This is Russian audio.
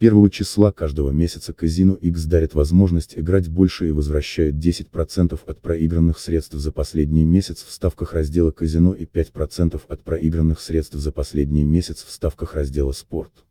Первого числа каждого месяца казино X дарит возможность играть больше и возвращает 10% от проигранных средств за последний месяц в ставках раздела казино и 5% от проигранных средств за последний месяц в ставках раздела спорт.